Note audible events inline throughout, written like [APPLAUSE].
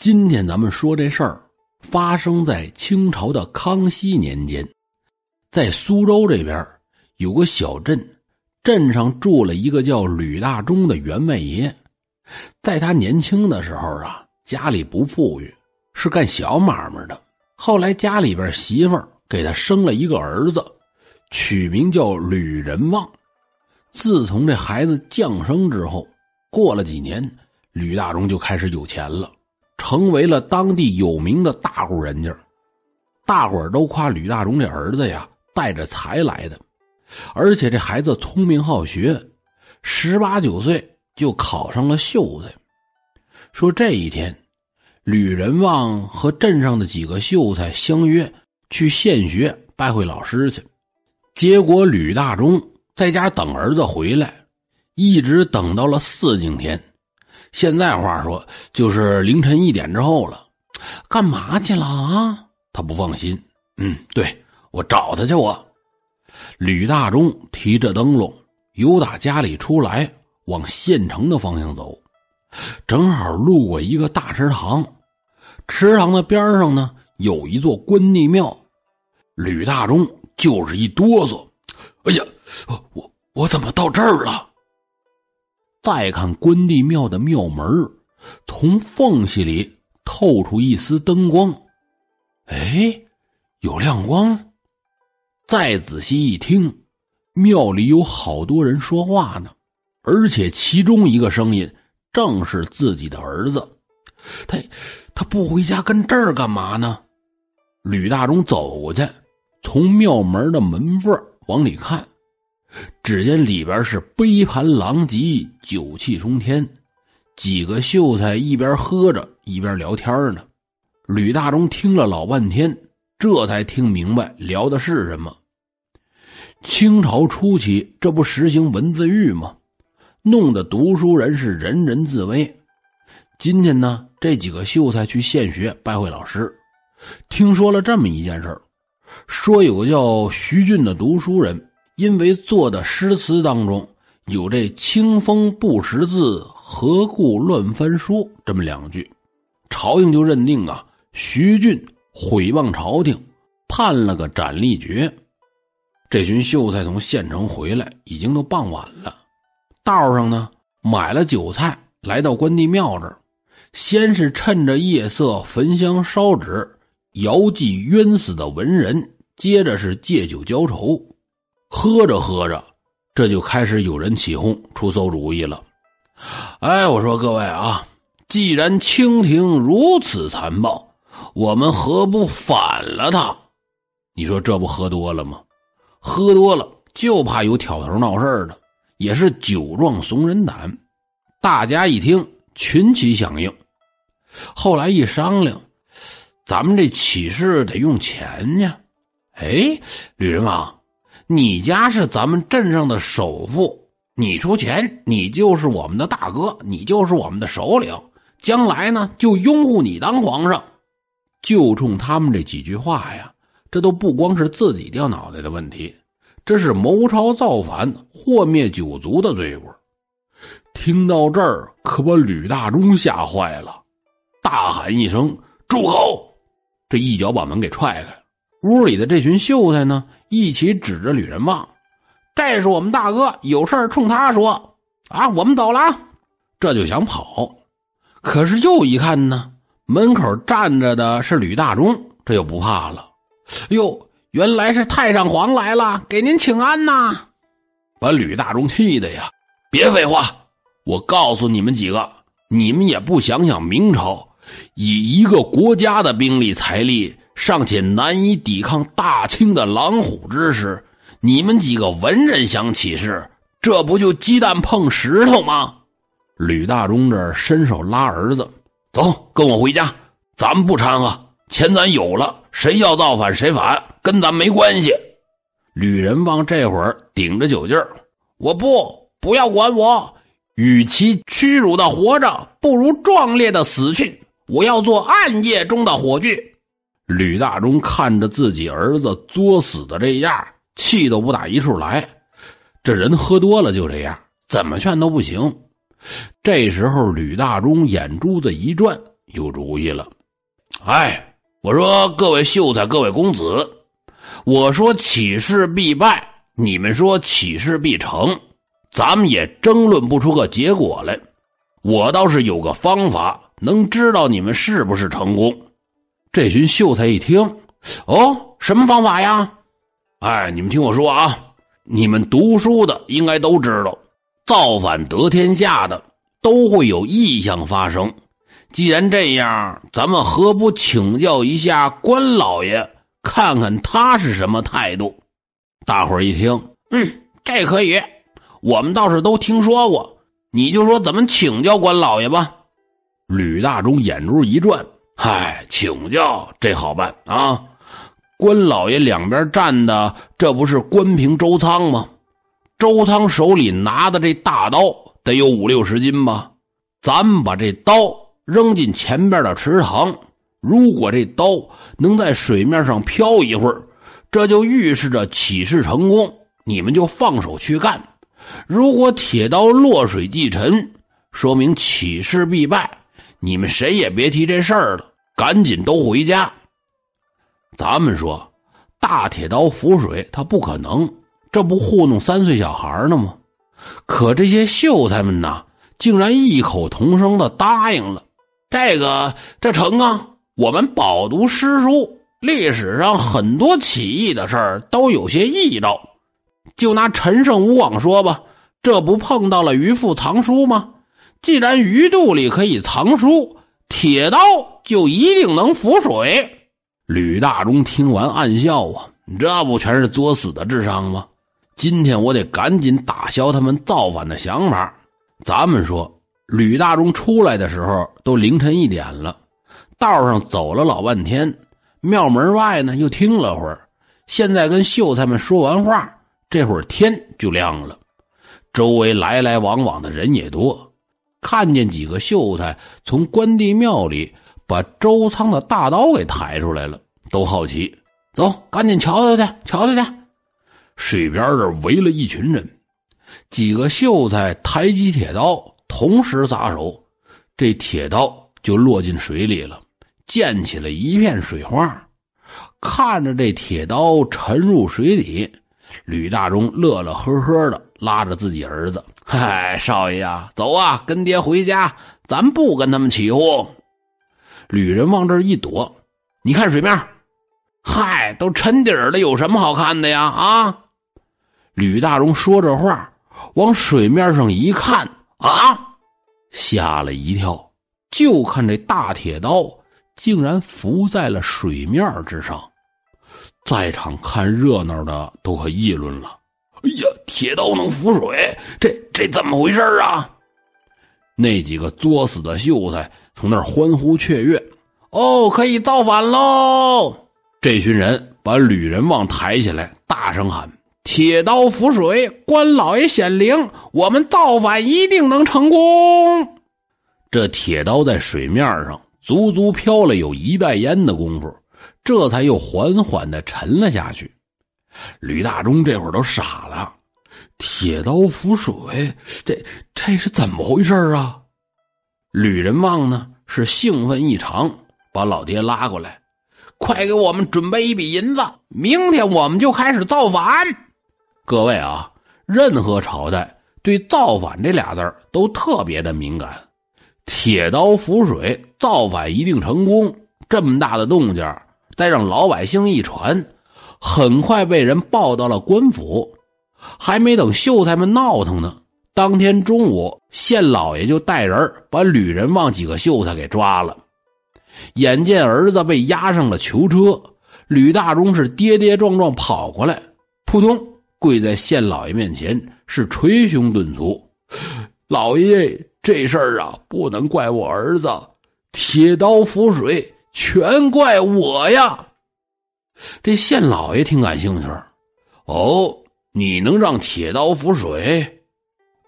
今天咱们说这事儿，发生在清朝的康熙年间，在苏州这边有个小镇，镇上住了一个叫吕大忠的员外爷。在他年轻的时候啊，家里不富裕，是干小买卖的。后来家里边媳妇给他生了一个儿子，取名叫吕仁旺。自从这孩子降生之后，过了几年，吕大忠就开始有钱了。成为了当地有名的大户人家，大伙儿都夸吕大荣这儿子呀带着财来的，而且这孩子聪明好学，十八九岁就考上了秀才。说这一天，吕仁旺和镇上的几个秀才相约去县学拜会老师去，结果吕大忠在家等儿子回来，一直等到了四更天。现在话说，就是凌晨一点之后了，干嘛去了啊？他不放心。嗯，对我找他去。我吕大忠提着灯笼，由打家里出来，往县城的方向走，正好路过一个大池塘。池塘的边上呢，有一座关帝庙。吕大忠就是一哆嗦，哎呀，我我怎么到这儿了？再看关帝庙的庙门，从缝隙里透出一丝灯光，哎，有亮光。再仔细一听，庙里有好多人说话呢，而且其中一个声音正是自己的儿子。他他不回家跟这儿干嘛呢？吕大忠走过去，从庙门的门缝往里看。只见里边是杯盘狼藉，酒气冲天，几个秀才一边喝着一边聊天呢。吕大忠听了老半天，这才听明白聊的是什么。清朝初期，这不实行文字狱吗？弄得读书人是人人自危。今天呢，这几个秀才去县学拜会老师，听说了这么一件事说有个叫徐俊的读书人。因为做的诗词当中有这“清风不识字，何故乱翻书”这么两句，朝廷就认定啊，徐俊毁谤朝廷，判了个斩立决。这群秀才从县城回来，已经都傍晚了。道上呢，买了酒菜，来到关帝庙这儿，先是趁着夜色焚香烧纸，遥祭冤死的文人，接着是借酒浇愁。喝着喝着，这就开始有人起哄出馊主意了。哎，我说各位啊，既然清廷如此残暴，我们何不反了他？你说这不喝多了吗？喝多了就怕有挑头闹事的，也是酒壮怂人胆。大家一听，群起响应。后来一商量，咱们这起事得用钱呢。哎，吕人王。你家是咱们镇上的首富，你出钱，你就是我们的大哥，你就是我们的首领。将来呢，就拥护你当皇上。就冲他们这几句话呀，这都不光是自己掉脑袋的问题，这是谋朝造反、祸灭九族的罪过。听到这儿，可把吕大忠吓坏了，大喊一声：“住口！”这一脚把门给踹开。屋里的这群秀才呢？一起指着吕仁旺，这是我们大哥，有事冲他说啊！我们走了，这就想跑，可是又一看呢，门口站着的是吕大忠，这又不怕了。哟，原来是太上皇来了，给您请安呐！把吕大忠气的呀！别废话，我告诉你们几个，你们也不想想明朝以一个国家的兵力财力。尚且难以抵抗大清的狼虎之师，你们几个文人想起事，这不就鸡蛋碰石头吗？吕大忠这伸手拉儿子，走，跟我回家，咱们不掺和，钱咱有了，谁要造反谁反，跟咱没关系。吕仁旺这会儿顶着酒劲儿，我不，不要管我，与其屈辱的活着，不如壮烈的死去。我要做暗夜中的火炬。吕大忠看着自己儿子作死的这样，气都不打一处来。这人喝多了就这样，怎么劝都不行。这时候，吕大忠眼珠子一转，有主意了。哎，我说各位秀才，各位公子，我说起事必败，你们说起事必成，咱们也争论不出个结果来。我倒是有个方法，能知道你们是不是成功。这群秀才一听，哦，什么方法呀？哎，你们听我说啊，你们读书的应该都知道，造反得天下的都会有异象发生。既然这样，咱们何不请教一下关老爷，看看他是什么态度？大伙儿一听，嗯，这可以，我们倒是都听说过。你就说怎么请教关老爷吧。吕大中眼珠一转，嗨，请教这好办啊！关老爷两边站的，这不是关平、周仓吗？周仓手里拿的这大刀得有五六十斤吧？咱们把这刀。扔进前边的池塘，如果这刀能在水面上漂一会儿，这就预示着起事成功。你们就放手去干。如果铁刀落水即沉，说明起事必败。你们谁也别提这事儿了，赶紧都回家。咱们说，大铁刀浮水，他不可能，这不糊弄三岁小孩呢吗？可这些秀才们呐，竟然异口同声的答应了。这个这成啊！我们饱读诗书，历史上很多起义的事儿都有些异兆。就拿陈胜吴广说吧，这不碰到了鱼腹藏书吗？既然鱼肚里可以藏书，铁刀就一定能浮水。吕大中听完暗笑啊，这不全是作死的智商吗？今天我得赶紧打消他们造反的想法。咱们说。吕大中出来的时候都凌晨一点了，道上走了老半天，庙门外呢又听了会儿，现在跟秀才们说完话，这会儿天就亮了，周围来来往往的人也多，看见几个秀才从关帝庙里把周仓的大刀给抬出来了，都好奇，走，赶紧瞧瞧去，瞧瞧去。水边这围了一群人，几个秀才抬起铁刀。同时撒手，这铁刀就落进水里了，溅起了一片水花。看着这铁刀沉入水底，吕大中乐乐呵呵的拉着自己儿子：“ [LAUGHS] 嗨，少爷呀，走啊，跟爹回家，咱不跟他们起哄。”吕人往这一躲，你看水面，嗨，都沉底了，有什么好看的呀？啊！吕大荣说着话，往水面上一看。啊！吓了一跳，就看这大铁刀竟然浮在了水面之上，在场看热闹的都可议论了：“哎呀，铁刀能浮水，这这怎么回事啊？”那几个作死的秀才从那儿欢呼雀跃：“哦，可以造反喽！”这群人把吕仁旺抬起来，大声喊。铁刀浮水，关老爷显灵，我们造反一定能成功。这铁刀在水面上足足飘了有一袋烟的功夫，这才又缓缓的沉了下去。吕大中这会儿都傻了，铁刀浮水，这这是怎么回事啊？吕仁旺呢是兴奋异常，把老爹拉过来，快给我们准备一笔银子，明天我们就开始造反。各位啊，任何朝代对“造反”这俩字都特别的敏感。铁刀浮水，造反一定成功。这么大的动静，再让老百姓一传，很快被人报到了官府。还没等秀才们闹腾呢，当天中午，县老爷就带人把吕仁旺几个秀才给抓了。眼见儿子被押上了囚车，吕大忠是跌跌撞撞跑过来，扑通。跪在县老爷面前，是捶胸顿足。老爷，这事儿啊，不能怪我儿子，铁刀浮水，全怪我呀。这县老爷挺感兴趣。哦，你能让铁刀浮水？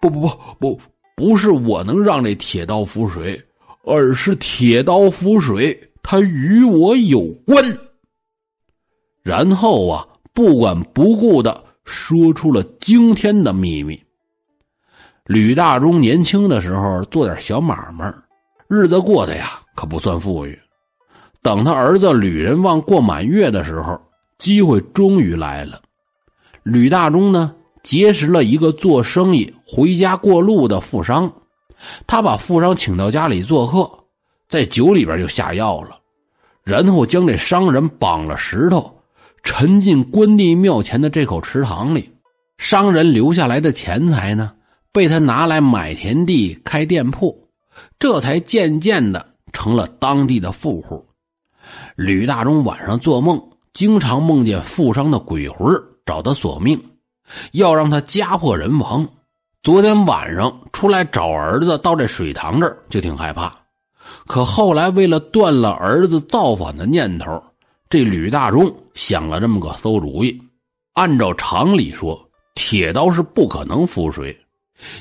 不不不不，不是我能让这铁刀浮水，而是铁刀浮水，它与我有关。然后啊，不管不顾的。说出了惊天的秘密。吕大中年轻的时候做点小买卖，日子过得呀可不算富裕。等他儿子吕仁旺过满月的时候，机会终于来了。吕大忠呢，结识了一个做生意回家过路的富商，他把富商请到家里做客，在酒里边就下药了，然后将这商人绑了石头，沉进关帝庙前的这口池塘里。商人留下来的钱财呢，被他拿来买田地、开店铺，这才渐渐的成了当地的富户。吕大忠晚上做梦，经常梦见富商的鬼魂找他索命，要让他家破人亡。昨天晚上出来找儿子，到这水塘这儿就挺害怕，可后来为了断了儿子造反的念头，这吕大忠想了这么个馊主意。按照常理说，铁刀是不可能浮水，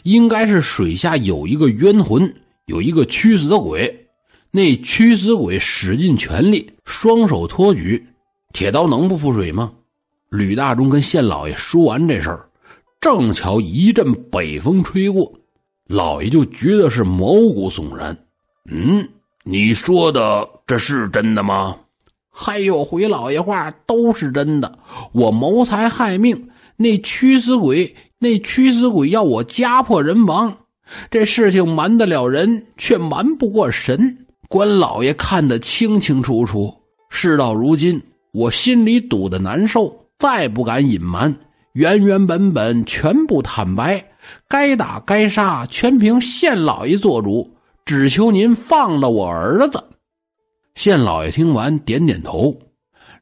应该是水下有一个冤魂，有一个屈死鬼。那屈死鬼使尽全力，双手托举，铁刀能不浮水吗？吕大忠跟县老爷说完这事儿，正巧一阵北风吹过，老爷就觉得是毛骨悚然。嗯，你说的这是真的吗？还有，回老爷话都是真的。我谋财害命。那驱死鬼，那驱死鬼要我家破人亡，这事情瞒得了人，却瞒不过神。关老爷看得清清楚楚。事到如今，我心里堵得难受，再不敢隐瞒，原原本本全部坦白，该打该杀，全凭县老爷做主。只求您放了我儿子。县老爷听完，点点头。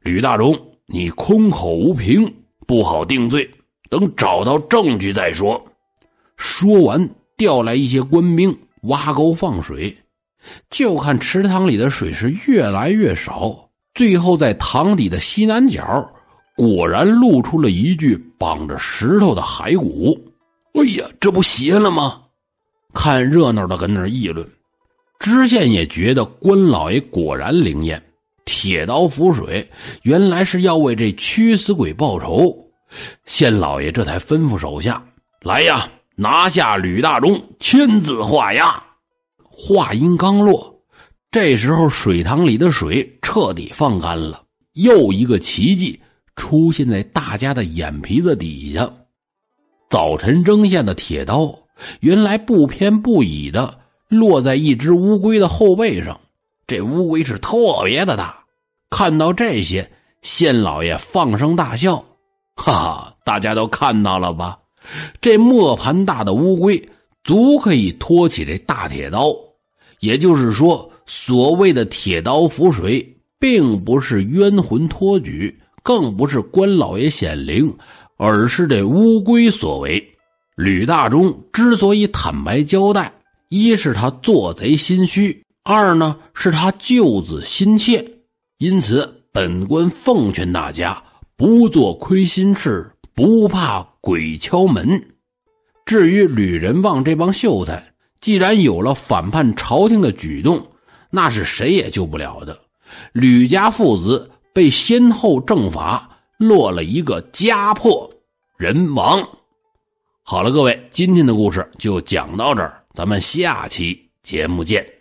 吕大忠，你空口无凭。不好定罪，等找到证据再说。说完，调来一些官兵挖沟放水，就看池塘里的水是越来越少，最后在塘底的西南角，果然露出了一具绑着石头的骸骨。哎呀，这不邪了吗？看热闹的跟那议论。知县也觉得关老爷果然灵验。铁刀浮水，原来是要为这驱死鬼报仇。县老爷这才吩咐手下：“来呀，拿下吕大忠，亲自画押。”话音刚落，这时候水塘里的水彻底放干了，又一个奇迹出现在大家的眼皮子底下。早晨扔下的铁刀，原来不偏不倚的落在一只乌龟的后背上。这乌龟是特别的大，看到这些，县老爷放声大笑：“哈哈，大家都看到了吧？这磨盘大的乌龟，足可以托起这大铁刀。也就是说，所谓的铁刀浮水，并不是冤魂托举，更不是关老爷显灵，而是这乌龟所为。吕大忠之所以坦白交代，一是他做贼心虚。”二呢，是他救子心切，因此本官奉劝大家不做亏心事，不怕鬼敲门。至于吕仁旺这帮秀才，既然有了反叛朝廷的举动，那是谁也救不了的。吕家父子被先后正法，落了一个家破人亡。好了，各位，今天的故事就讲到这儿，咱们下期节目见。